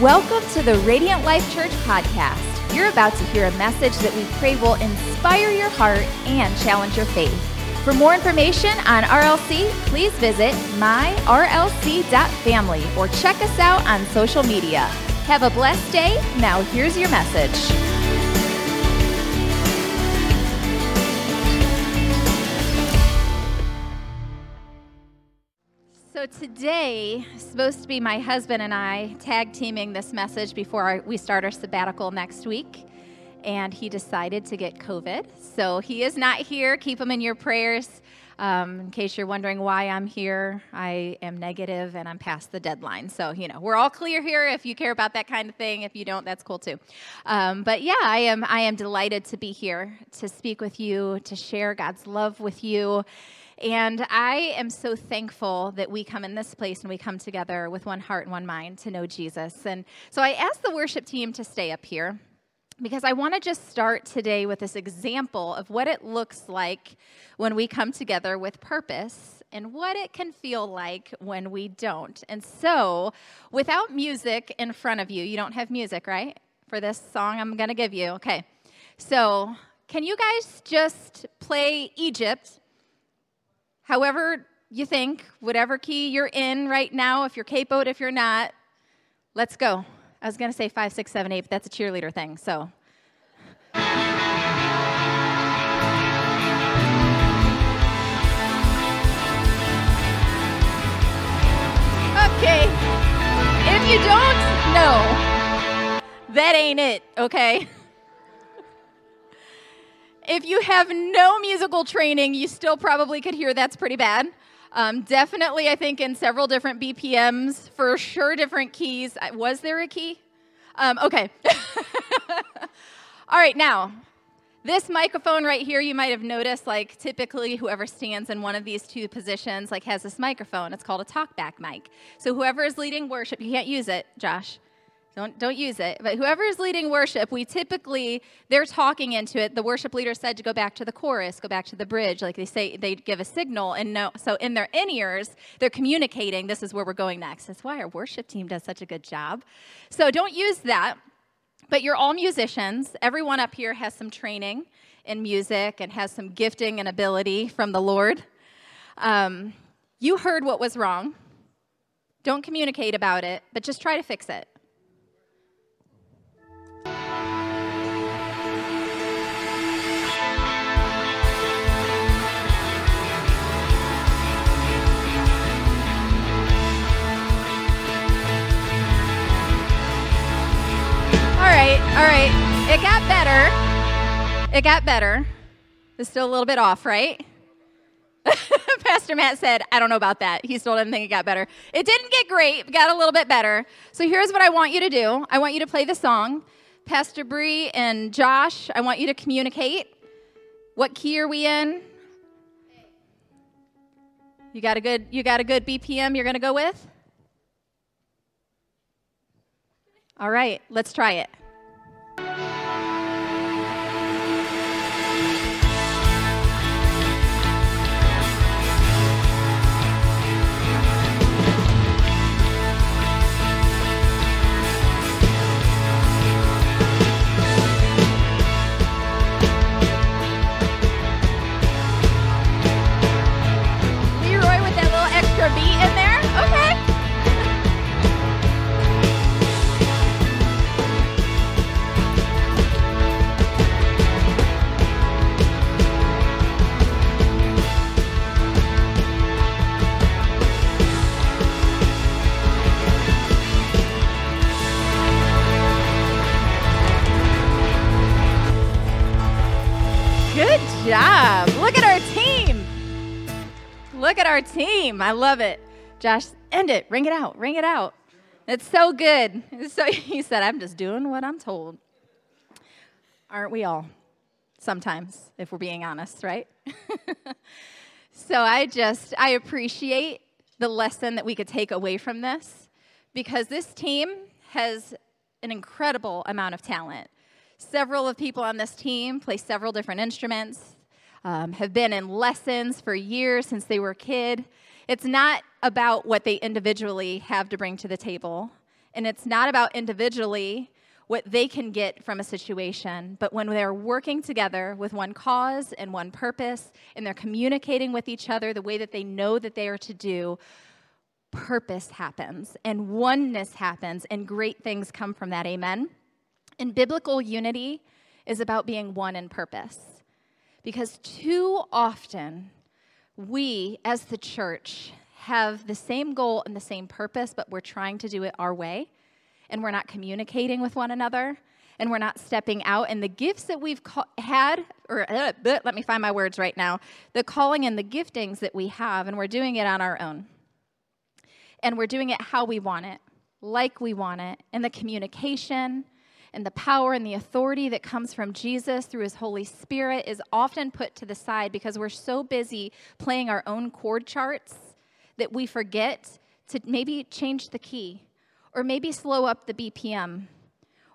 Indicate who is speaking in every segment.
Speaker 1: Welcome to the Radiant Life Church podcast. You're about to hear a message that we pray will inspire your heart and challenge your faith. For more information on RLC, please visit myrlc.family or check us out on social media. Have a blessed day. Now, here's your message. Today supposed to be my husband and I tag teaming this message before we start our sabbatical next week. And he decided to get COVID. So he is not here. Keep him in your prayers. Um, in case you're wondering why I'm here, I am negative and I'm past the deadline. So, you know, we're all clear here if you care about that kind of thing. If you don't, that's cool too. Um, but yeah, I am, I am delighted to be here to speak with you, to share God's love with you. And I am so thankful that we come in this place and we come together with one heart and one mind to know Jesus. And so I asked the worship team to stay up here because I want to just start today with this example of what it looks like when we come together with purpose and what it can feel like when we don't. And so, without music in front of you, you don't have music, right? For this song I'm going to give you. Okay. So, can you guys just play Egypt however you think, whatever key you're in right now, if you're capoed, if you're not, let's go. I was going to say five, six, seven, eight, but that's a cheerleader thing, so. Okay. If you don't know, that ain't it, okay? If you have no musical training, you still probably could hear that's pretty bad. Um, definitely, I think in several different BPMs, for sure, different keys. Was there a key? Um, okay. All right, now, this microphone right here, you might have noticed, like typically whoever stands in one of these two positions, like has this microphone. It's called a talkback mic. So whoever is leading worship, you can't use it, Josh. Don't, don't use it. But whoever is leading worship, we typically, they're talking into it. The worship leader said to go back to the chorus, go back to the bridge. Like they say, they give a signal. And no, so in their in ears, they're communicating, this is where we're going next. That's why our worship team does such a good job. So don't use that. But you're all musicians. Everyone up here has some training in music and has some gifting and ability from the Lord. Um, you heard what was wrong. Don't communicate about it, but just try to fix it. Got better. It got better. It's still a little bit off, right? Pastor Matt said, I don't know about that. He still didn't think it got better. It didn't get great, got a little bit better. So here's what I want you to do I want you to play the song. Pastor Bree and Josh, I want you to communicate. What key are we in? You got a good you got a good BPM you're going to go with? All right, let's try it. Job. Look at our team. Look at our team. I love it. Josh, end it. Ring it out. Ring it out. It's so good. So he said, I'm just doing what I'm told. Aren't we all? Sometimes, if we're being honest, right? so I just, I appreciate the lesson that we could take away from this because this team has an incredible amount of talent. Several of people on this team play several different instruments um, have been in lessons for years since they were a kid. It's not about what they individually have to bring to the table. and it's not about individually what they can get from a situation, but when they're working together with one cause and one purpose, and they're communicating with each other the way that they know that they are to do, purpose happens and oneness happens, and great things come from that. Amen. And biblical unity is about being one in purpose. Because too often, we as the church have the same goal and the same purpose, but we're trying to do it our way and we're not communicating with one another and we're not stepping out. And the gifts that we've ca- had or uh, let me find my words right now. The calling and the giftings that we have and we're doing it on our own. And we're doing it how we want it like we want it and the communication and the power and the authority that comes from Jesus through his Holy Spirit is often put to the side because we're so busy playing our own chord charts that we forget to maybe change the key or maybe slow up the BPM,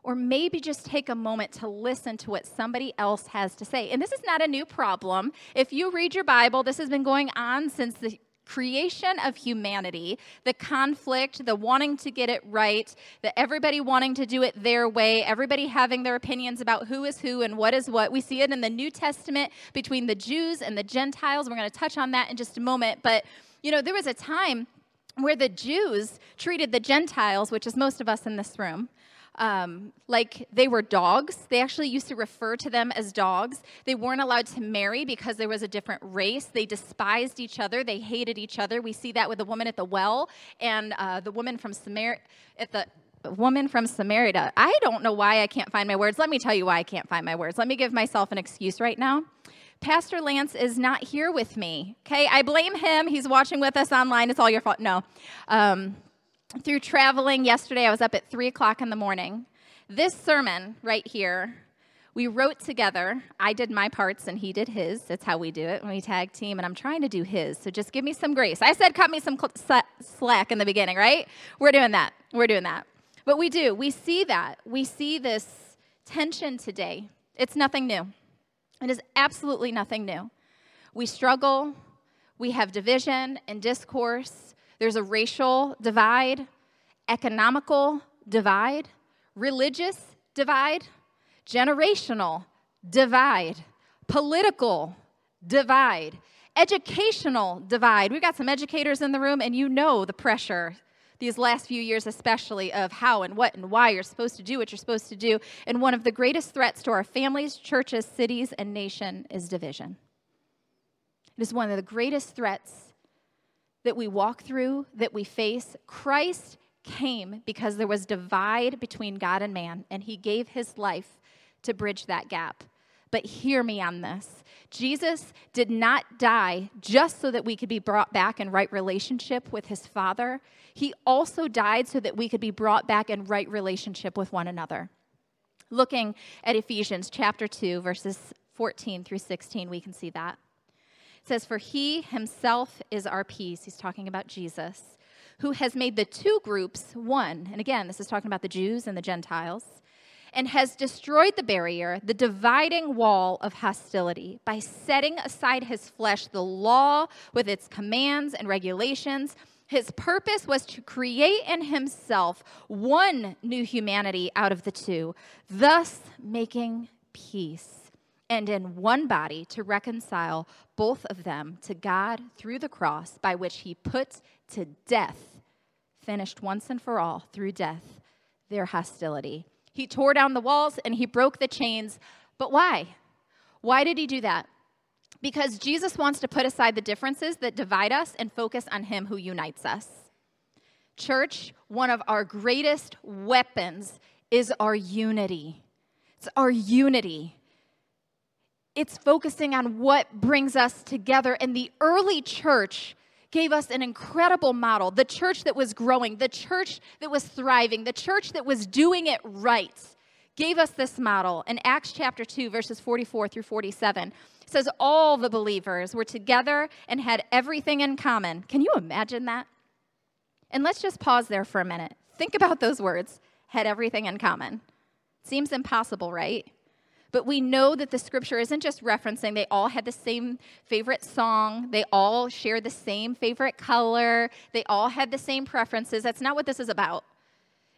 Speaker 1: or maybe just take a moment to listen to what somebody else has to say. And this is not a new problem. If you read your Bible, this has been going on since the creation of humanity, the conflict, the wanting to get it right, the everybody wanting to do it their way, everybody having their opinions about who is who and what is what. We see it in the New Testament between the Jews and the Gentiles. We're going to touch on that in just a moment. But, you know, there was a time where the Jews treated the Gentiles, which is most of us in this room, um, like they were dogs. They actually used to refer to them as dogs. They weren't allowed to marry because there was a different race. They despised each other. They hated each other. We see that with the woman at the well and uh, the woman from Samaria at the woman from Samaria. I don't know why I can't find my words. Let me tell you why I can't find my words. Let me give myself an excuse right now. Pastor Lance is not here with me. Okay, I blame him. He's watching with us online. It's all your fault. No. Um, through traveling yesterday, I was up at 3 o'clock in the morning. This sermon right here, we wrote together. I did my parts and he did his. That's how we do it when we tag team, and I'm trying to do his. So just give me some grace. I said cut me some slack in the beginning, right? We're doing that. We're doing that. But we do. We see that. We see this tension today. It's nothing new. It is absolutely nothing new. We struggle, we have division and discourse, there's a racial divide, economical divide, religious divide, generational divide, political divide, educational divide. We've got some educators in the room, and you know the pressure these last few years, especially, of how and what and why you're supposed to do what you're supposed to do. And one of the greatest threats to our families, churches, cities, and nation is division. It is one of the greatest threats that we walk through, that we face. Christ came because there was divide between God and man, and he gave his life to bridge that gap. But hear me on this Jesus did not die just so that we could be brought back in right relationship with his Father. He also died so that we could be brought back in right relationship with one another. Looking at Ephesians chapter 2, verses 14 through 16, we can see that. Says, For he himself is our peace. He's talking about Jesus, who has made the two groups one. And again, this is talking about the Jews and the Gentiles and has destroyed the barrier, the dividing wall of hostility, by setting aside his flesh, the law with its commands and regulations. His purpose was to create in himself one new humanity out of the two, thus making peace, and in one body to reconcile both of them to God through the cross, by which he put to death, finished once and for all through death, their hostility. He tore down the walls and he broke the chains. But why? Why did he do that? Because Jesus wants to put aside the differences that divide us and focus on him who unites us. Church, one of our greatest weapons is our unity. It's our unity. It's focusing on what brings us together. And the early church gave us an incredible model the church that was growing, the church that was thriving, the church that was doing it right. Gave us this model in Acts chapter 2, verses 44 through 47. It says, All the believers were together and had everything in common. Can you imagine that? And let's just pause there for a minute. Think about those words had everything in common. Seems impossible, right? But we know that the scripture isn't just referencing they all had the same favorite song, they all shared the same favorite color, they all had the same preferences. That's not what this is about.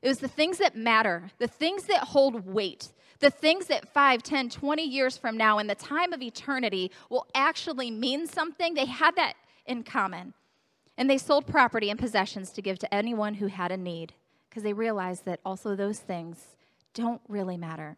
Speaker 1: It was the things that matter, the things that hold weight, the things that 5, 10, 20 years from now, in the time of eternity, will actually mean something. They had that in common. And they sold property and possessions to give to anyone who had a need because they realized that also those things don't really matter.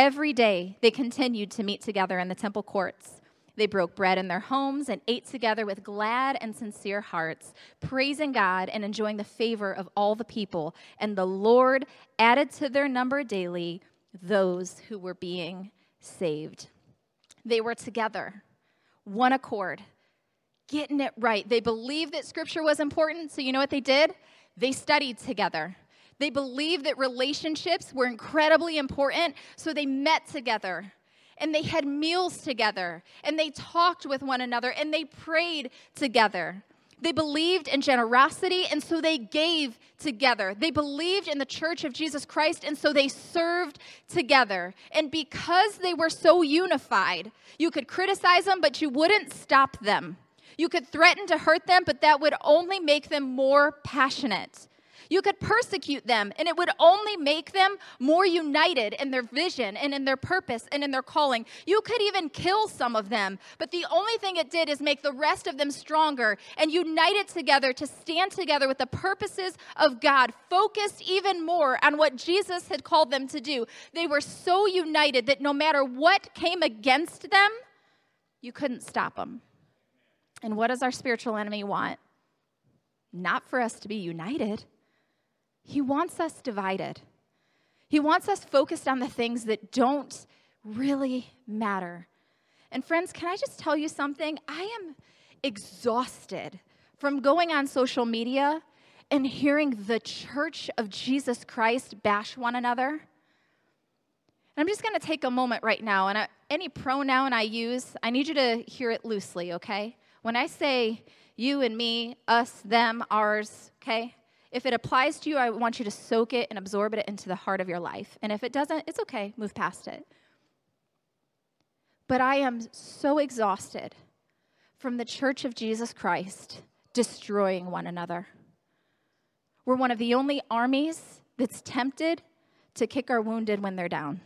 Speaker 1: Every day, they continued to meet together in the temple courts. They broke bread in their homes and ate together with glad and sincere hearts, praising God and enjoying the favor of all the people. And the Lord added to their number daily those who were being saved. They were together, one accord, getting it right. They believed that scripture was important, so you know what they did? They studied together. They believed that relationships were incredibly important, so they met together and they had meals together and they talked with one another and they prayed together. They believed in generosity, and so they gave together. They believed in the church of Jesus Christ, and so they served together. And because they were so unified, you could criticize them, but you wouldn't stop them. You could threaten to hurt them, but that would only make them more passionate. You could persecute them, and it would only make them more united in their vision and in their purpose and in their calling. You could even kill some of them, but the only thing it did is make the rest of them stronger and united together to stand together with the purposes of God, focused even more on what Jesus had called them to do. They were so united that no matter what came against them, you couldn't stop them. And what does our spiritual enemy want? Not for us to be united. He wants us divided. He wants us focused on the things that don't really matter. And friends, can I just tell you something? I am exhausted from going on social media and hearing the church of Jesus Christ bash one another. And I'm just going to take a moment right now, and any pronoun I use, I need you to hear it loosely, okay? When I say you and me, us, them, ours, okay? If it applies to you, I want you to soak it and absorb it into the heart of your life. And if it doesn't, it's okay, move past it. But I am so exhausted from the church of Jesus Christ destroying one another. We're one of the only armies that's tempted to kick our wounded when they're down.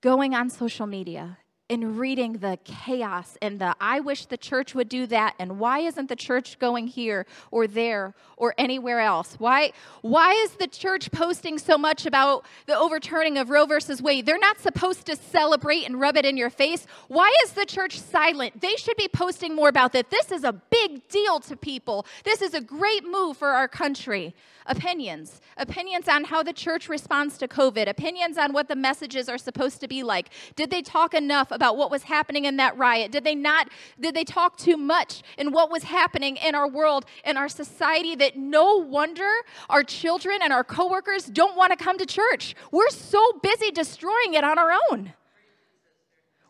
Speaker 1: Going on social media in reading the chaos and the I wish the church would do that and why isn't the church going here or there or anywhere else? Why why is the church posting so much about the overturning of Roe versus Wade? They're not supposed to celebrate and rub it in your face. Why is the church silent? They should be posting more about that. This is a big deal to people. This is a great move for our country opinions opinions on how the church responds to COVID, opinions on what the messages are supposed to be like. Did they talk enough about what was happening in that riot? Did they not? Did they talk too much in what was happening in our world, in our society, that no wonder our children and our coworkers don't want to come to church? We're so busy destroying it on our own.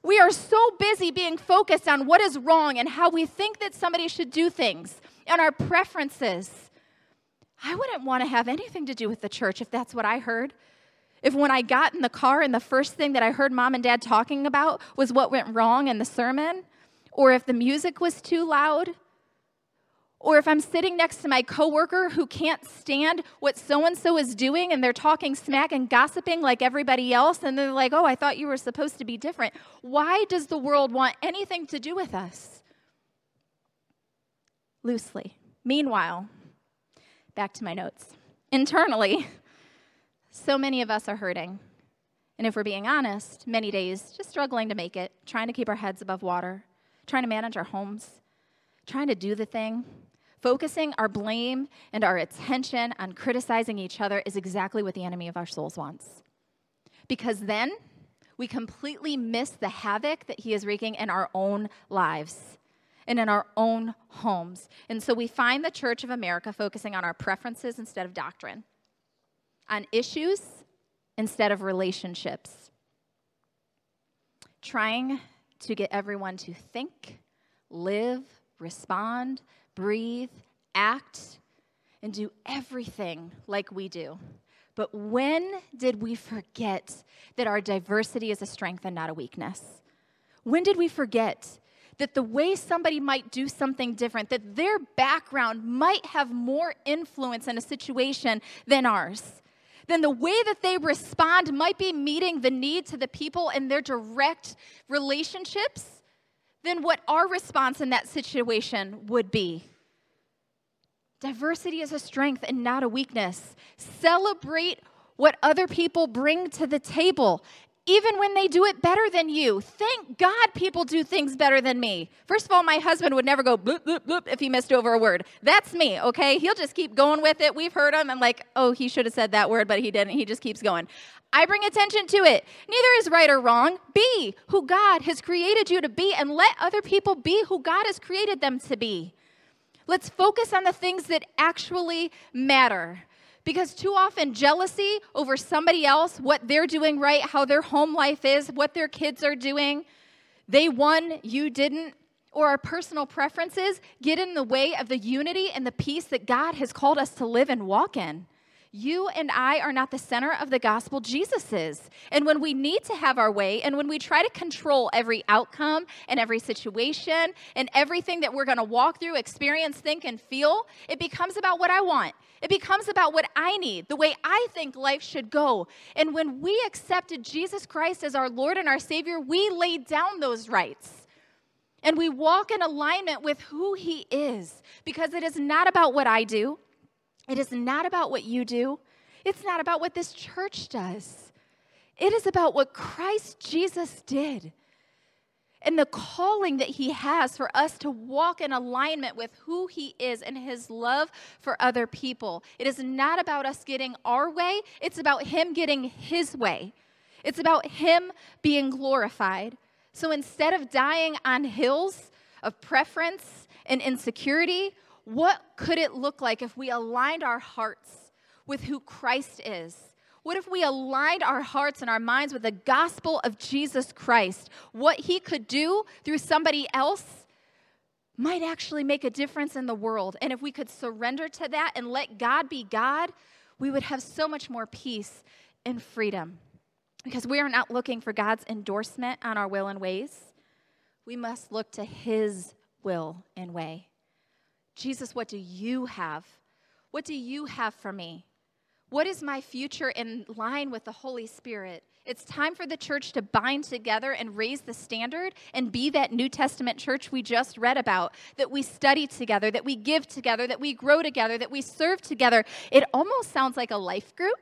Speaker 1: We are so busy being focused on what is wrong and how we think that somebody should do things and our preferences I wouldn't want to have anything to do with the church if that's what I heard. If when I got in the car and the first thing that I heard mom and dad talking about was what went wrong in the sermon, or if the music was too loud, or if I'm sitting next to my coworker who can't stand what so and so is doing and they're talking smack and gossiping like everybody else, and they're like, oh, I thought you were supposed to be different. Why does the world want anything to do with us? Loosely. Meanwhile, Back to my notes. Internally, so many of us are hurting. And if we're being honest, many days just struggling to make it, trying to keep our heads above water, trying to manage our homes, trying to do the thing. Focusing our blame and our attention on criticizing each other is exactly what the enemy of our souls wants. Because then we completely miss the havoc that he is wreaking in our own lives and in our own homes. And so we find the Church of America focusing on our preferences instead of doctrine, on issues instead of relationships, trying to get everyone to think, live, respond, breathe, act, and do everything like we do. But when did we forget that our diversity is a strength and not a weakness? When did we forget that the way somebody might do something different, that their background might have more influence in a situation than ours, then the way that they respond might be meeting the need to the people in their direct relationships than what our response in that situation would be. Diversity is a strength and not a weakness. Celebrate what other people bring to the table even when they do it better than you. Thank God people do things better than me. First of all, my husband would never go bloop, bloop, bloop if he missed over a word. That's me, okay? He'll just keep going with it. We've heard him. I'm like, oh, he should have said that word, but he didn't. He just keeps going. I bring attention to it. Neither is right or wrong. Be who God has created you to be and let other people be who God has created them to be. Let's focus on the things that actually matter. Because too often, jealousy over somebody else, what they're doing right, how their home life is, what their kids are doing, they won, you didn't, or our personal preferences get in the way of the unity and the peace that God has called us to live and walk in. You and I are not the center of the gospel, Jesus is. And when we need to have our way, and when we try to control every outcome and every situation and everything that we're going to walk through, experience, think, and feel, it becomes about what I want. It becomes about what I need, the way I think life should go. And when we accepted Jesus Christ as our Lord and our Savior, we laid down those rights. And we walk in alignment with who He is because it is not about what I do. It is not about what you do, it's not about what this church does. It is about what Christ Jesus did and the calling that he has for us to walk in alignment with who he is and his love for other people. It is not about us getting our way, it's about him getting his way. It's about him being glorified. So instead of dying on hills of preference and insecurity, what could it look like if we aligned our hearts with who Christ is? What if we aligned our hearts and our minds with the gospel of Jesus Christ? What he could do through somebody else might actually make a difference in the world. And if we could surrender to that and let God be God, we would have so much more peace and freedom. Because we are not looking for God's endorsement on our will and ways. We must look to his will and way. Jesus, what do you have? What do you have for me? What is my future in line with the Holy Spirit? It's time for the church to bind together and raise the standard and be that New Testament church we just read about, that we study together, that we give together, that we grow together, that we serve together. It almost sounds like a life group.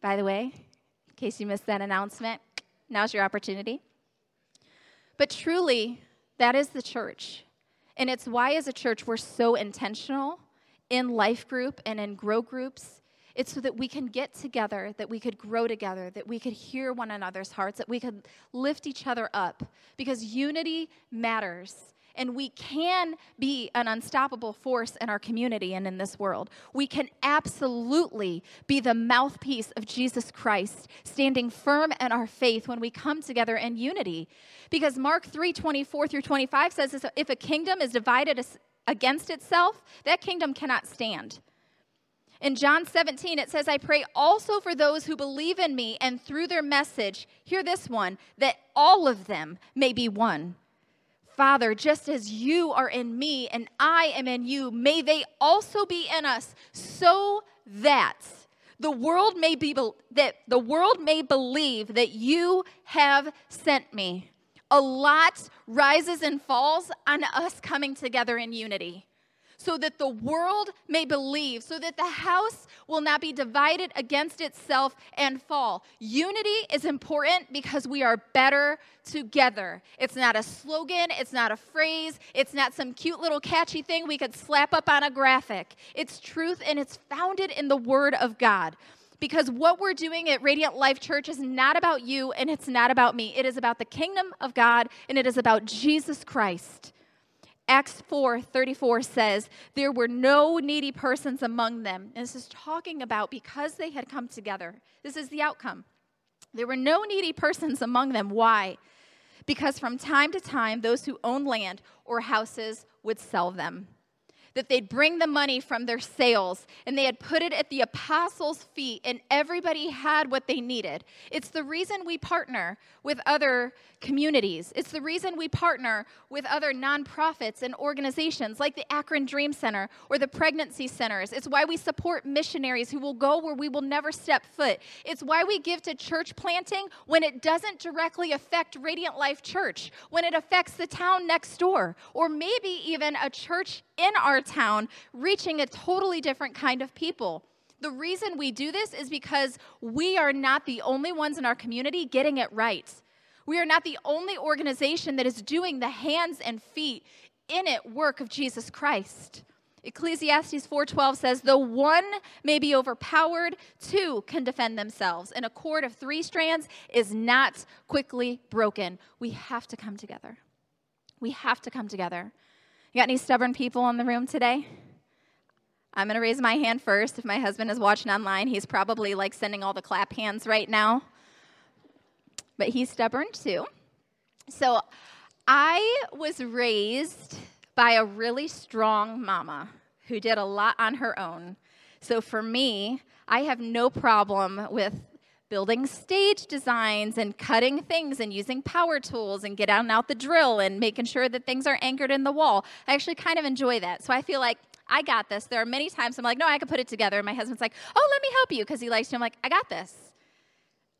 Speaker 1: By the way, in case you missed that announcement, now's your opportunity. But truly, that is the church. And it's why, as a church, we're so intentional in life group and in grow groups. It's so that we can get together, that we could grow together, that we could hear one another's hearts, that we could lift each other up. Because unity matters and we can be an unstoppable force in our community and in this world. We can absolutely be the mouthpiece of Jesus Christ, standing firm in our faith when we come together in unity. Because Mark 3 24 through 25 says if a kingdom is divided against itself, that kingdom cannot stand. In John 17, it says, I pray also for those who believe in me and through their message, hear this one, that all of them may be one Father, just as you are in me and I am in you, may they also be in us, so that the world may be that the world may believe that you have sent me. A lot rises and falls on us coming together in unity so that the world may believe, so that the house will not be divided against itself and fall. Unity is important because we are better together. It's not a slogan, it's not a phrase, it's not some cute little catchy thing we could slap up on a graphic. It's truth and it's founded in the Word of God because what we're doing at Radiant Life Church is not about you and it's not about me. It is about the kingdom of God and it is about Jesus Christ. Acts 4 34 says, There were no needy persons among them. And this is talking about because they had come together. This is the outcome. There were no needy persons among them. Why? Because from time to time, those who owned land or houses would sell them. That they'd bring the money from their sales and they had put it at the apostles' feet, and everybody had what they needed. It's the reason we partner with other communities. It's the reason we partner with other nonprofits and organizations like the Akron Dream Center or the pregnancy centers. It's why we support missionaries who will go where we will never step foot. It's why we give to church planting when it doesn't directly affect Radiant Life Church, when it affects the town next door, or maybe even a church in our town reaching a totally different kind of people. The reason we do this is because we are not the only ones in our community getting it right. We are not the only organization that is doing the hands and feet in it work of Jesus Christ. Ecclesiastes 4:12 says, "The one may be overpowered, two can defend themselves, and a cord of three strands is not quickly broken." We have to come together. We have to come together. You got any stubborn people in the room today? I'm going to raise my hand first. If my husband is watching online, he's probably like sending all the clap hands right now. But he's stubborn too. So I was raised by a really strong mama who did a lot on her own. So for me, I have no problem with building stage designs and cutting things and using power tools and getting out the drill and making sure that things are anchored in the wall. I actually kind of enjoy that. So I feel like I got this. There are many times I'm like, no, I can put it together. And my husband's like, oh, let me help you because he likes to. I'm like, I got this.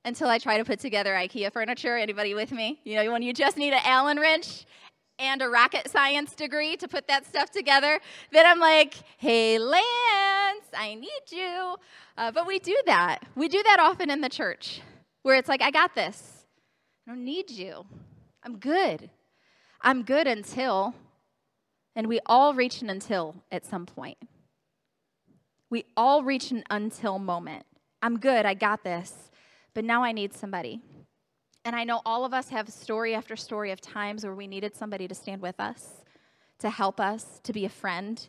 Speaker 1: Until I try to put together IKEA furniture. Anybody with me? You know, when you just need an Allen wrench and a rocket science degree to put that stuff together, then I'm like, hey, Lance, I need you. Uh, but we do that. We do that often in the church where it's like, I got this. I don't need you. I'm good. I'm good until and we all reach an until at some point. We all reach an until moment. I'm good, I got this, but now I need somebody. And I know all of us have story after story of times where we needed somebody to stand with us, to help us, to be a friend,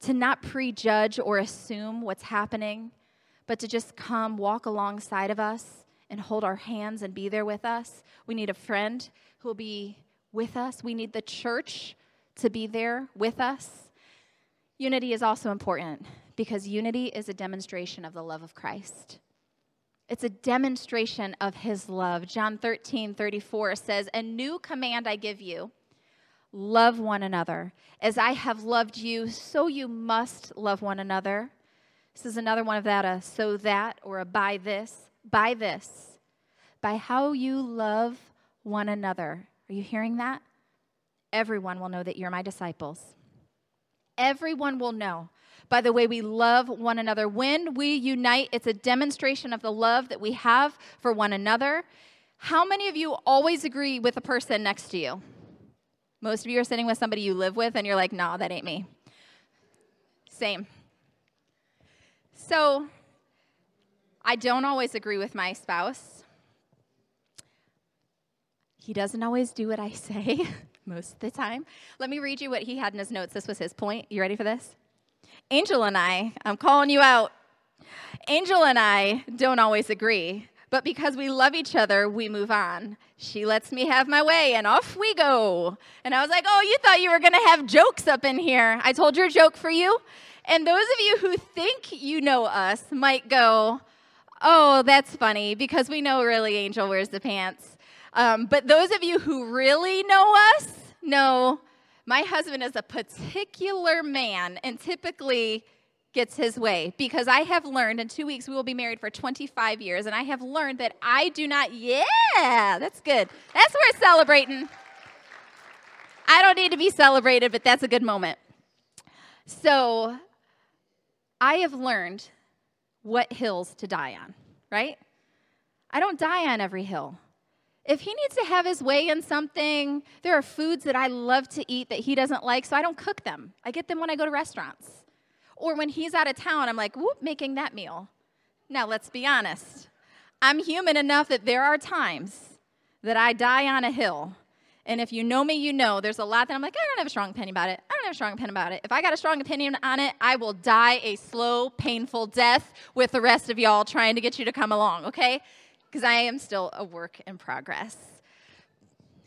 Speaker 1: to not prejudge or assume what's happening, but to just come walk alongside of us and hold our hands and be there with us. We need a friend who will be with us. We need the church to be there with us. Unity is also important because unity is a demonstration of the love of Christ. It's a demonstration of his love. John 13, 34 says, A new command I give you love one another. As I have loved you, so you must love one another. This is another one of that, a so that or a by this. By this. By how you love one another. Are you hearing that? everyone will know that you're my disciples. Everyone will know by the way we love one another. When we unite, it's a demonstration of the love that we have for one another. How many of you always agree with the person next to you? Most of you are sitting with somebody you live with, and you're like, nah, that ain't me. Same. So, I don't always agree with my spouse. He doesn't always do what I say. most of the time. Let me read you what he had in his notes. This was his point. You ready for this? Angel and I, I'm calling you out. Angel and I don't always agree, but because we love each other, we move on. She lets me have my way, and off we go. And I was like, Oh, you thought you were going to have jokes up in here. I told your joke for you. And those of you who think you know us might go, Oh, that's funny, because we know really Angel wears the pants. Um, but those of you who really know us know my husband is a particular man and typically gets his way because I have learned in two weeks we will be married for 25 years, and I have learned that I do not, yeah, that's good. That's worth celebrating. I don't need to be celebrated, but that's a good moment. So I have learned what hills to die on, right? I don't die on every hill. If he needs to have his way in something, there are foods that I love to eat that he doesn't like, so I don't cook them. I get them when I go to restaurants. Or when he's out of town, I'm like, whoop, making that meal. Now, let's be honest. I'm human enough that there are times that I die on a hill. And if you know me, you know there's a lot that I'm like, I don't have a strong opinion about it. I don't have a strong opinion about it. If I got a strong opinion on it, I will die a slow, painful death with the rest of y'all trying to get you to come along, okay? Because I am still a work in progress.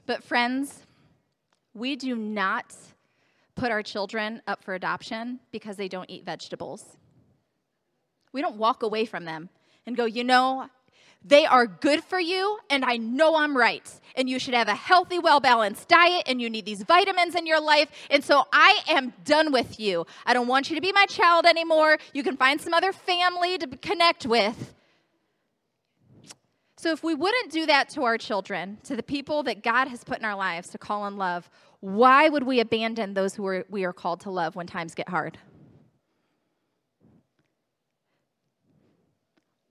Speaker 1: But, friends, we do not put our children up for adoption because they don't eat vegetables. We don't walk away from them and go, you know, they are good for you, and I know I'm right. And you should have a healthy, well balanced diet, and you need these vitamins in your life. And so I am done with you. I don't want you to be my child anymore. You can find some other family to connect with. So, if we wouldn't do that to our children, to the people that God has put in our lives to call and love, why would we abandon those who we are called to love when times get hard?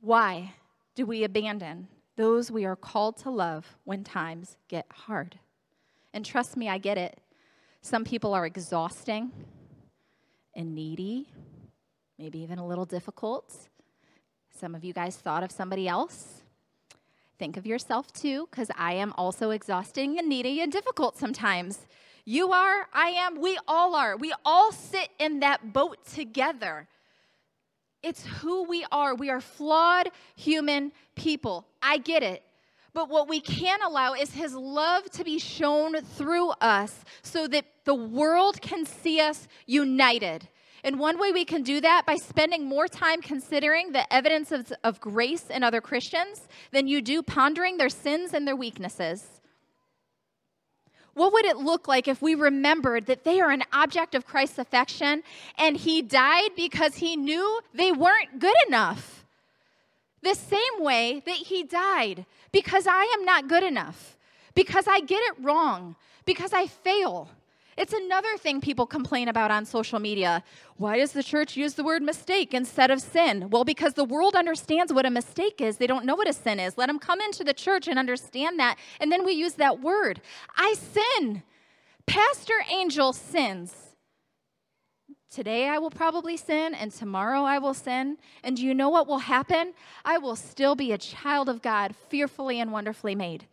Speaker 1: Why do we abandon those we are called to love when times get hard? And trust me, I get it. Some people are exhausting and needy, maybe even a little difficult. Some of you guys thought of somebody else. Think of yourself too, because I am also exhausting and needy and difficult sometimes. You are, I am, we all are. We all sit in that boat together. It's who we are. We are flawed human people. I get it. But what we can't allow is His love to be shown through us so that the world can see us united. And one way we can do that by spending more time considering the evidence of, of grace in other Christians than you do pondering their sins and their weaknesses. What would it look like if we remembered that they are an object of Christ's affection and he died because he knew they weren't good enough? The same way that he died because I am not good enough, because I get it wrong, because I fail. It's another thing people complain about on social media. Why does the church use the word mistake instead of sin? Well, because the world understands what a mistake is. They don't know what a sin is. Let them come into the church and understand that. And then we use that word. I sin. Pastor Angel sins. Today I will probably sin, and tomorrow I will sin. And do you know what will happen? I will still be a child of God, fearfully and wonderfully made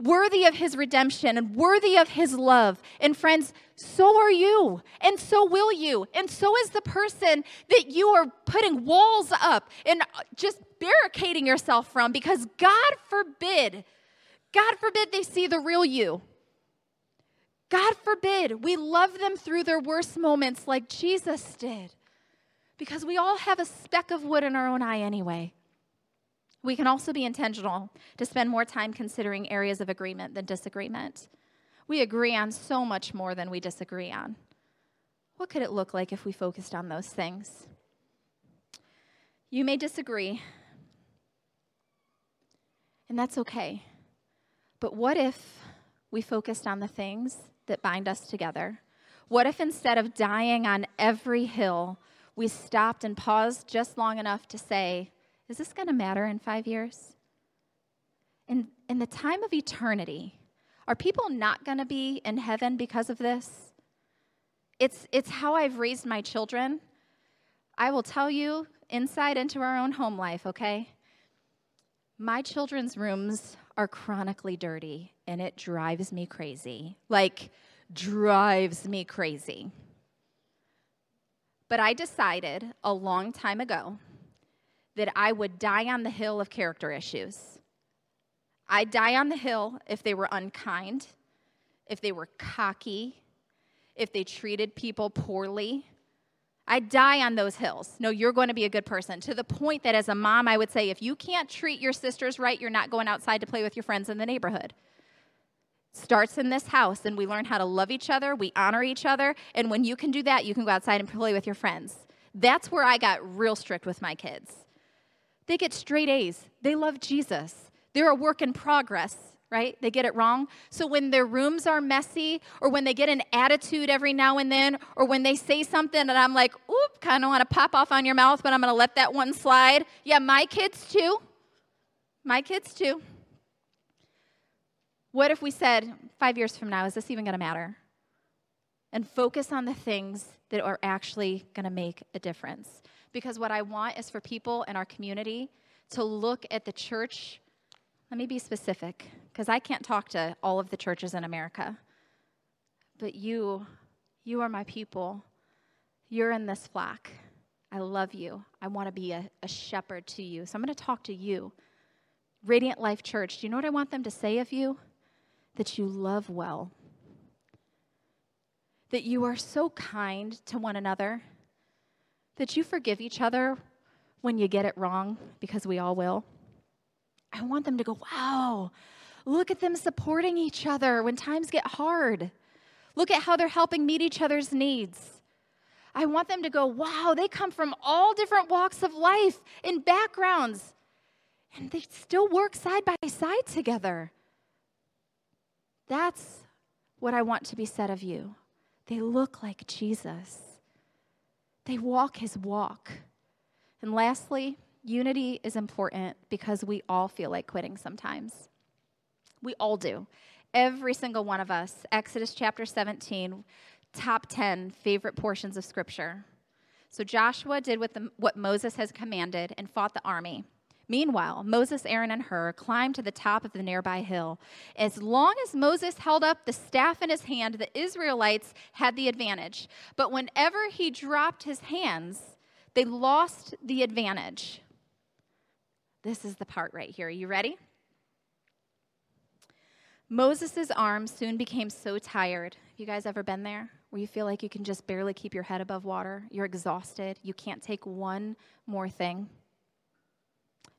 Speaker 1: worthy of his redemption and worthy of his love. And friends, so are you, and so will you, and so is the person that you are putting walls up and just barricading yourself from because God forbid, God forbid they see the real you. God forbid we love them through their worst moments like Jesus did because we all have a speck of wood in our own eye anyway. We can also be intentional to spend more time considering areas of agreement than disagreement. We agree on so much more than we disagree on. What could it look like if we focused on those things? You may disagree, and that's okay. But what if we focused on the things that bind us together? What if instead of dying on every hill, we stopped and paused just long enough to say, is this going to matter in five years? In, in the time of eternity, are people not going to be in heaven because of this? It's, it's how I've raised my children. I will tell you insight into our own home life, okay? My children's rooms are chronically dirty, and it drives me crazy. Like, drives me crazy. But I decided a long time ago that I would die on the hill of character issues. I'd die on the hill if they were unkind, if they were cocky, if they treated people poorly. I'd die on those hills. No, you're going to be a good person. To the point that as a mom, I would say, if you can't treat your sisters right, you're not going outside to play with your friends in the neighborhood. Starts in this house, and we learn how to love each other, we honor each other, and when you can do that, you can go outside and play with your friends. That's where I got real strict with my kids. They get straight A's. They love Jesus. They're a work in progress, right? They get it wrong. So when their rooms are messy, or when they get an attitude every now and then, or when they say something and I'm like, oop, kind of want to pop off on your mouth, but I'm going to let that one slide. Yeah, my kids too. My kids too. What if we said, five years from now, is this even going to matter? And focus on the things that are actually going to make a difference because what I want is for people in our community to look at the church. Let me be specific because I can't talk to all of the churches in America. But you, you are my people. You're in this flock. I love you. I want to be a, a shepherd to you. So I'm going to talk to you. Radiant Life Church, do you know what I want them to say of you? That you love well, that you are so kind to one another, that you forgive each other when you get it wrong, because we all will. I want them to go, wow, look at them supporting each other when times get hard. Look at how they're helping meet each other's needs. I want them to go, wow, they come from all different walks of life and backgrounds, and they still work side by side together. That's what I want to be said of you. They look like Jesus, they walk his walk. And lastly, unity is important because we all feel like quitting sometimes. We all do. Every single one of us. Exodus chapter 17, top 10 favorite portions of scripture. So Joshua did what, the, what Moses has commanded and fought the army. Meanwhile, Moses, Aaron, and Hur climbed to the top of the nearby hill. As long as Moses held up the staff in his hand, the Israelites had the advantage. But whenever he dropped his hands, they lost the advantage. This is the part right here. Are you ready? Moses' arms soon became so tired. Have you guys ever been there? Where you feel like you can just barely keep your head above water? You're exhausted. You can't take one more thing.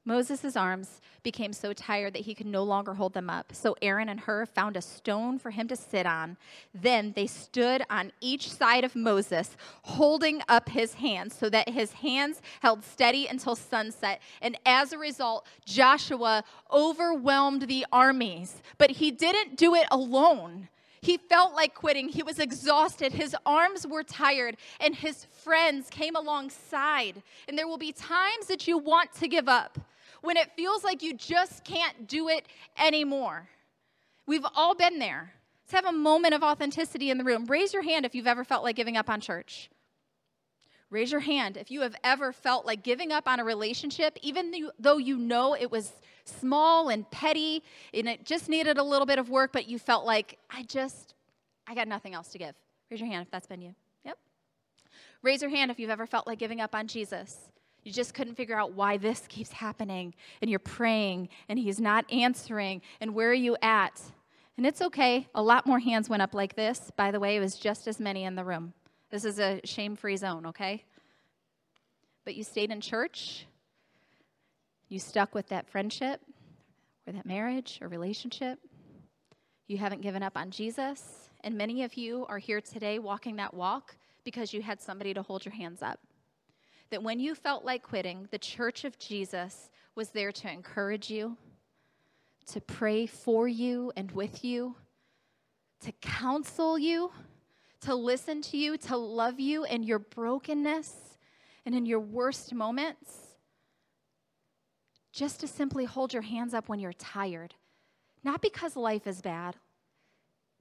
Speaker 1: Moses' arms became so tired that he could no longer hold them up. So Aaron and Hur found a stone for him to sit on. Then they stood on each side of Moses, holding up his hands so that his hands held steady until sunset. And as a result, Joshua overwhelmed the armies. But he didn't do it alone. He felt like quitting. He was exhausted. His arms were tired, and his friends came alongside. And there will be times that you want to give up when it feels like you just can't do it anymore. We've all been there. Let's have a moment of authenticity in the room. Raise your hand if you've ever felt like giving up on church. Raise your hand if you have ever felt like giving up on a relationship, even though you know it was small and petty and it just needed a little bit of work, but you felt like, I just, I got nothing else to give. Raise your hand if that's been you. Yep. Raise your hand if you've ever felt like giving up on Jesus. You just couldn't figure out why this keeps happening. And you're praying and he's not answering. And where are you at? And it's okay. A lot more hands went up like this. By the way, it was just as many in the room. This is a shame free zone, okay? But you stayed in church. You stuck with that friendship or that marriage or relationship. You haven't given up on Jesus. And many of you are here today walking that walk because you had somebody to hold your hands up that when you felt like quitting, the church of Jesus was there to encourage you, to pray for you and with you, to counsel you, to listen to you, to love you in your brokenness and in your worst moments. Just to simply hold your hands up when you're tired. Not because life is bad,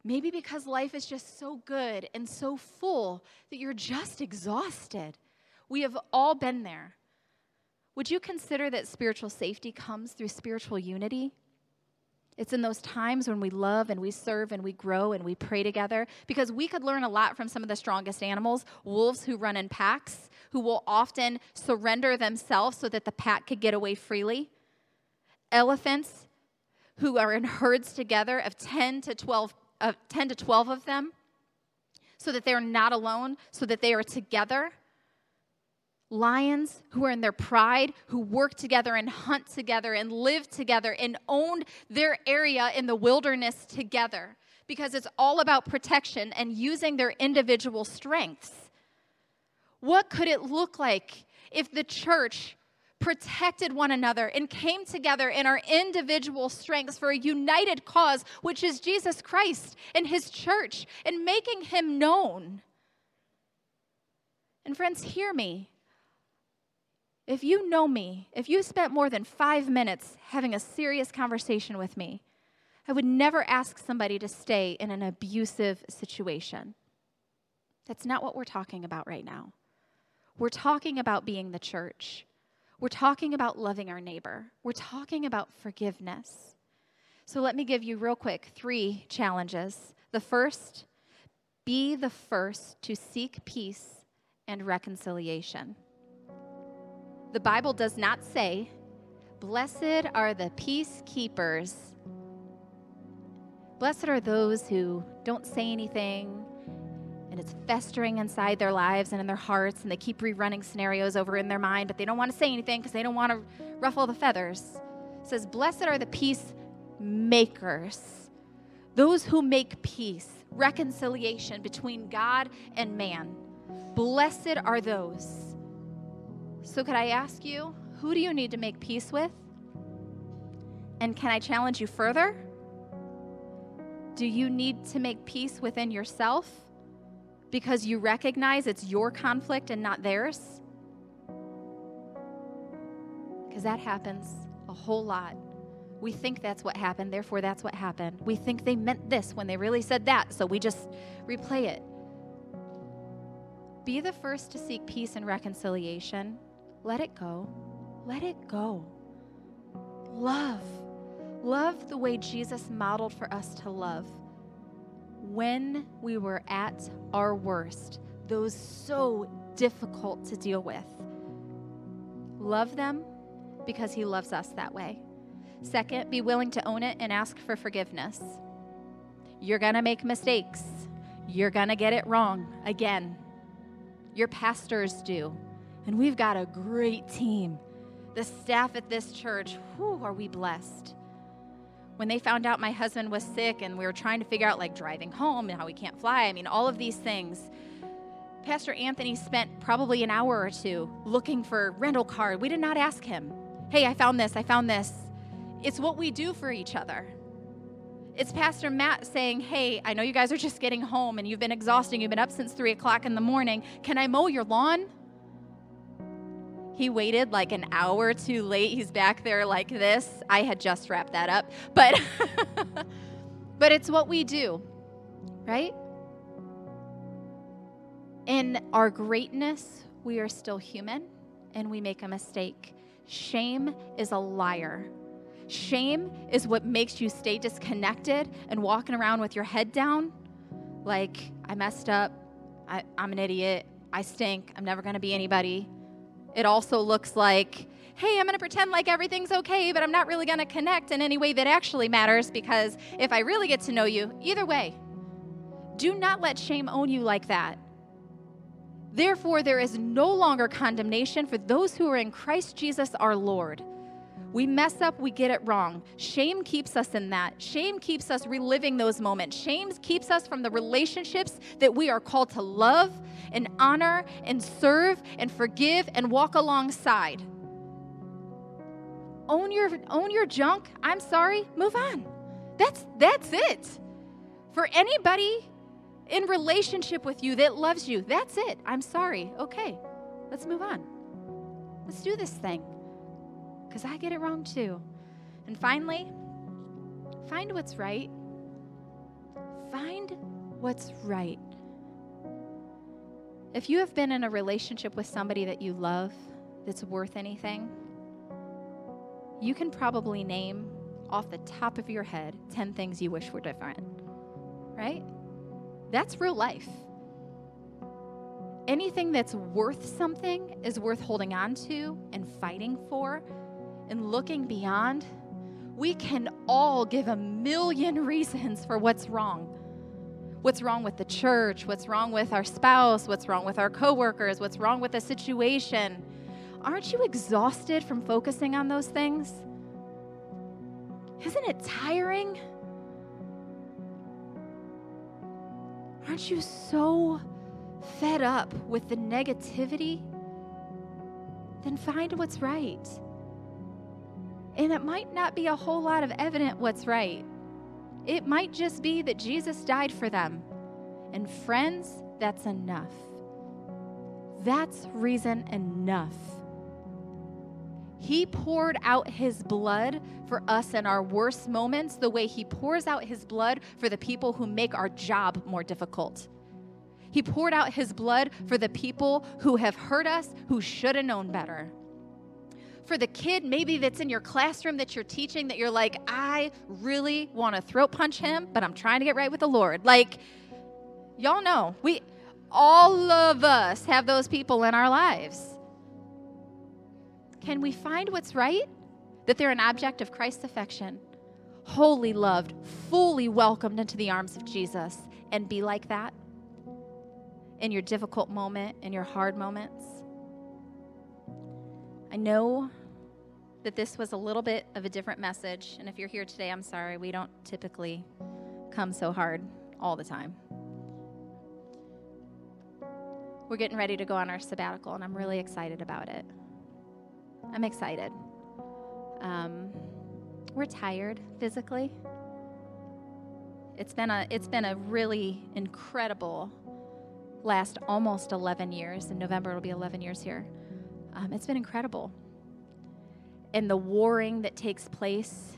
Speaker 1: maybe because life is just so good and so full that you're just exhausted. We have all been there. Would you consider that spiritual safety comes through spiritual unity? It's in those times when we love and we serve and we grow and we pray together because we could learn a lot from some of the strongest animals wolves who run in packs, who will often surrender themselves so that the pack could get away freely, elephants who are in herds together of 10 to 12, uh, 10 to 12 of them so that they're not alone, so that they are together lions who are in their pride, who work together and hunt together and live together and owned their area in the wilderness together because it's all about protection and using their individual strengths. What could it look like if the church protected one another and came together in our individual strengths for a united cause, which is Jesus Christ and his church, and making him known? And friends, hear me. If you know me, if you spent more than five minutes having a serious conversation with me, I would never ask somebody to stay in an abusive situation. That's not what we're talking about right now. We're talking about being the church. We're talking about loving our neighbor. We're talking about forgiveness. So let me give you, real quick, three challenges. The first, be the first to seek peace and reconciliation. The Bible does not say, Blessed are the peacekeepers. Blessed are those who don't say anything and it's festering inside their lives and in their hearts, and they keep rerunning scenarios over in their mind, but they don't want to say anything because they don't want to ruffle the feathers. It says, Blessed are the peacemakers, those who make peace, reconciliation between God and man. Blessed are those. So, could I ask you, who do you need to make peace with? And can I challenge you further? Do you need to make peace within yourself because you recognize it's your conflict and not theirs? Because that happens a whole lot. We think that's what happened, therefore, that's what happened. We think they meant this when they really said that, so we just replay it. Be the first to seek peace and reconciliation. Let it go. Let it go. Love. Love the way Jesus modeled for us to love. When we were at our worst, those so difficult to deal with. Love them because He loves us that way. Second, be willing to own it and ask for forgiveness. You're going to make mistakes. You're going to get it wrong again. Your pastors do. And we've got a great team. The staff at this church, whew, are we blessed. When they found out my husband was sick and we were trying to figure out like driving home and how we can't fly, I mean, all of these things. Pastor Anthony spent probably an hour or two looking for rental car. We did not ask him, hey, I found this, I found this. It's what we do for each other. It's Pastor Matt saying, Hey, I know you guys are just getting home and you've been exhausting. You've been up since three o'clock in the morning. Can I mow your lawn? He waited like an hour too late. He's back there like this. I had just wrapped that up. But but it's what we do. Right? In our greatness, we are still human and we make a mistake. Shame is a liar. Shame is what makes you stay disconnected and walking around with your head down, like, I messed up, I, am an idiot, I stink, I'm never gonna be anybody. It also looks like, hey, I'm gonna pretend like everything's okay, but I'm not really gonna connect in any way that actually matters because if I really get to know you, either way, do not let shame own you like that. Therefore, there is no longer condemnation for those who are in Christ Jesus our Lord. We mess up, we get it wrong. Shame keeps us in that. Shame keeps us reliving those moments. Shame keeps us from the relationships that we are called to love and honor and serve and forgive and walk alongside. Own your own your junk. I'm sorry. Move on. That's that's it. For anybody in relationship with you that loves you, that's it. I'm sorry. Okay. Let's move on. Let's do this thing because I get it wrong too. And finally, find what's right. Find what's right. If you have been in a relationship with somebody that you love that's worth anything, you can probably name off the top of your head 10 things you wish were different, right? That's real life. Anything that's worth something is worth holding on to and fighting for and looking beyond, we can all give a million reasons for what's wrong. What's wrong with the church? What's wrong with our spouse? What's wrong with our coworkers? What's wrong with the situation? Aren't you exhausted from focusing on those things? Isn't it tiring? Aren't you so fed up with the negativity? Then find what's right. And it might not be a whole lot of evident what's right. It might just be that Jesus died for them. And friends, that's enough. That's reason enough. He poured out his blood for us in our worst moments the way he pours out his blood for the people who make our job more difficult. He poured out his blood for the people who have hurt us, who should have known better for the kid maybe that's in your classroom that you're teaching that you're like, I really want to throat punch him, but I'm trying to get right with the Lord. Like, y'all know, we all of us have those people in our lives. Can we find what's right? That they're an object of Christ's affection, wholly loved, fully welcomed into the arms of Jesus, and be like that? in your difficult moment, in your hard moments. I know that this was a little bit of a different message, and if you're here today, I'm sorry. We don't typically come so hard all the time. We're getting ready to go on our sabbatical, and I'm really excited about it. I'm excited. Um, we're tired physically. It's been a it's been a really incredible last almost 11 years. In November, it'll be 11 years here. Um, it's been incredible. And the warring that takes place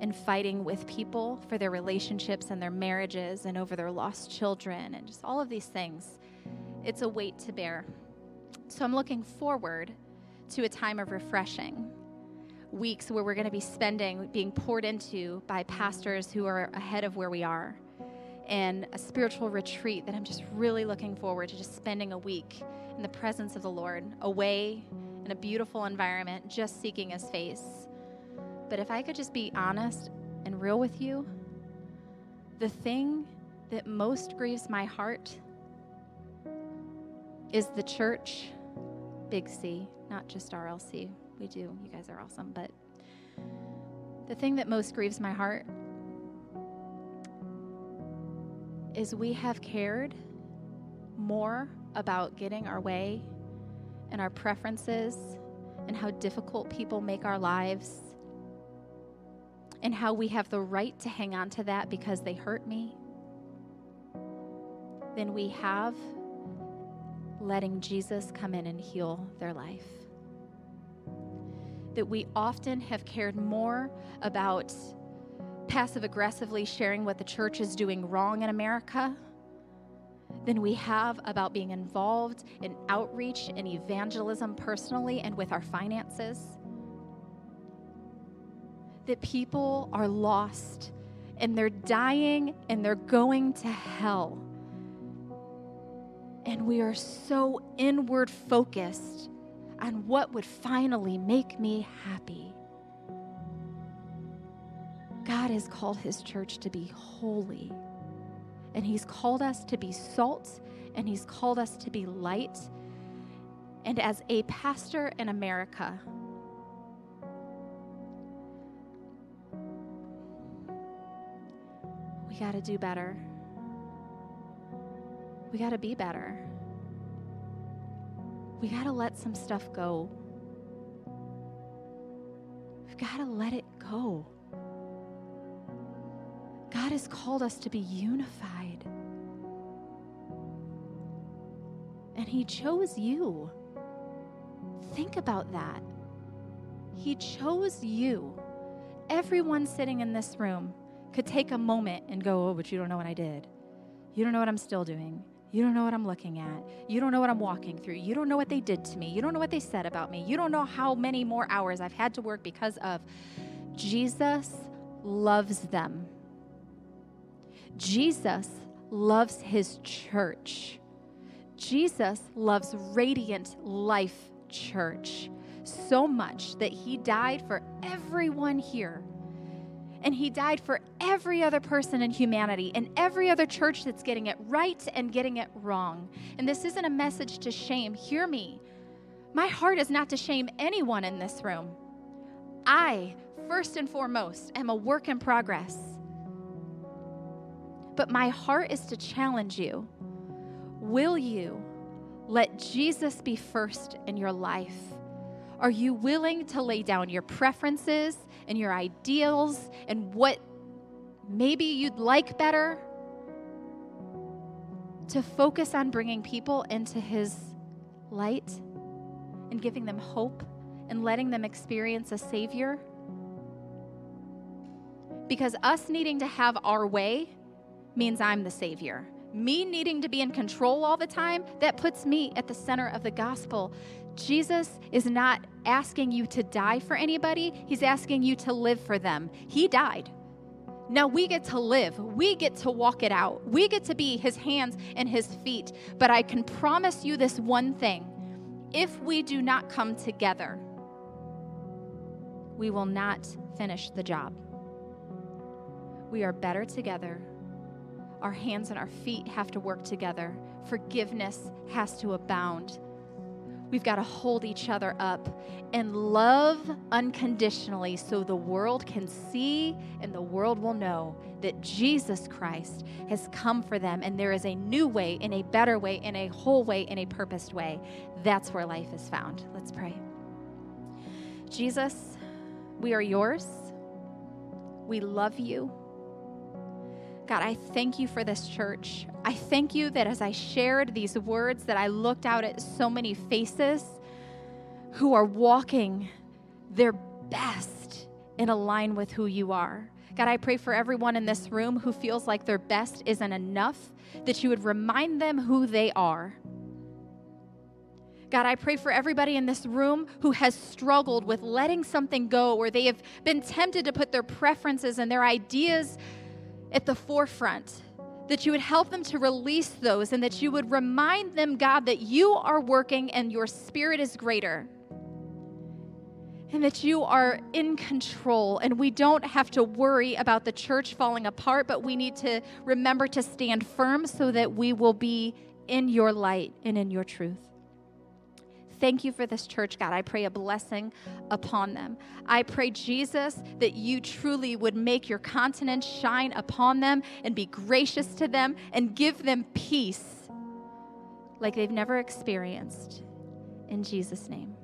Speaker 1: in fighting with people for their relationships and their marriages and over their lost children and just all of these things, it's a weight to bear. So I'm looking forward to a time of refreshing. Weeks where we're going to be spending, being poured into by pastors who are ahead of where we are and a spiritual retreat that I'm just really looking forward to just spending a week in the presence of the Lord, away in a beautiful environment, just seeking His face. But if I could just be honest and real with you, the thing that most grieves my heart is the church, big C, not just RLC. We do, you guys are awesome. But the thing that most grieves my heart is we have cared more about getting our way and our preferences and how difficult people make our lives and how we have the right to hang on to that because they hurt me than we have letting Jesus come in and heal their life. That we often have cared more about passive aggressively sharing what the church is doing wrong in America than we have about being involved in outreach and evangelism personally and with our finances. That people are lost and they're dying and they're going to hell. And we are so inward focused on what would finally make me happy. God has called his church to be holy. And he's called us to be salt, and he's called us to be light. And as a pastor in America, we got to do better. We got to be better. We got to let some stuff go. We've got to let it go. God has called us to be unified. And He chose you. Think about that. He chose you. Everyone sitting in this room could take a moment and go, Oh, but you don't know what I did. You don't know what I'm still doing. You don't know what I'm looking at. You don't know what I'm walking through. You don't know what they did to me. You don't know what they said about me. You don't know how many more hours I've had to work because of. Jesus loves them. Jesus loves his church. Jesus loves Radiant Life Church so much that he died for everyone here. And he died for every other person in humanity and every other church that's getting it right and getting it wrong. And this isn't a message to shame. Hear me. My heart is not to shame anyone in this room. I, first and foremost, am a work in progress. But my heart is to challenge you. Will you let Jesus be first in your life? Are you willing to lay down your preferences and your ideals and what maybe you'd like better to focus on bringing people into His light and giving them hope and letting them experience a Savior? Because us needing to have our way means I'm the Savior. Me needing to be in control all the time, that puts me at the center of the gospel. Jesus is not asking you to die for anybody, He's asking you to live for them. He died. Now we get to live. We get to walk it out. We get to be his hands and his feet. But I can promise you this one thing if we do not come together, we will not finish the job. We are better together our hands and our feet have to work together. Forgiveness has to abound. We've got to hold each other up and love unconditionally so the world can see and the world will know that Jesus Christ has come for them and there is a new way, in a better way, in a whole way, in a purposed way. That's where life is found. Let's pray. Jesus, we are yours. We love you. God, I thank you for this church. I thank you that as I shared these words that I looked out at so many faces who are walking their best in align with who you are. God, I pray for everyone in this room who feels like their best isn't enough, that you would remind them who they are. God, I pray for everybody in this room who has struggled with letting something go, or they have been tempted to put their preferences and their ideas at the forefront, that you would help them to release those and that you would remind them, God, that you are working and your spirit is greater. And that you are in control, and we don't have to worry about the church falling apart, but we need to remember to stand firm so that we will be in your light and in your truth thank you for this church, God. I pray a blessing upon them. I pray, Jesus, that you truly would make your countenance shine upon them and be gracious to them and give them peace like they've never experienced. In Jesus' name.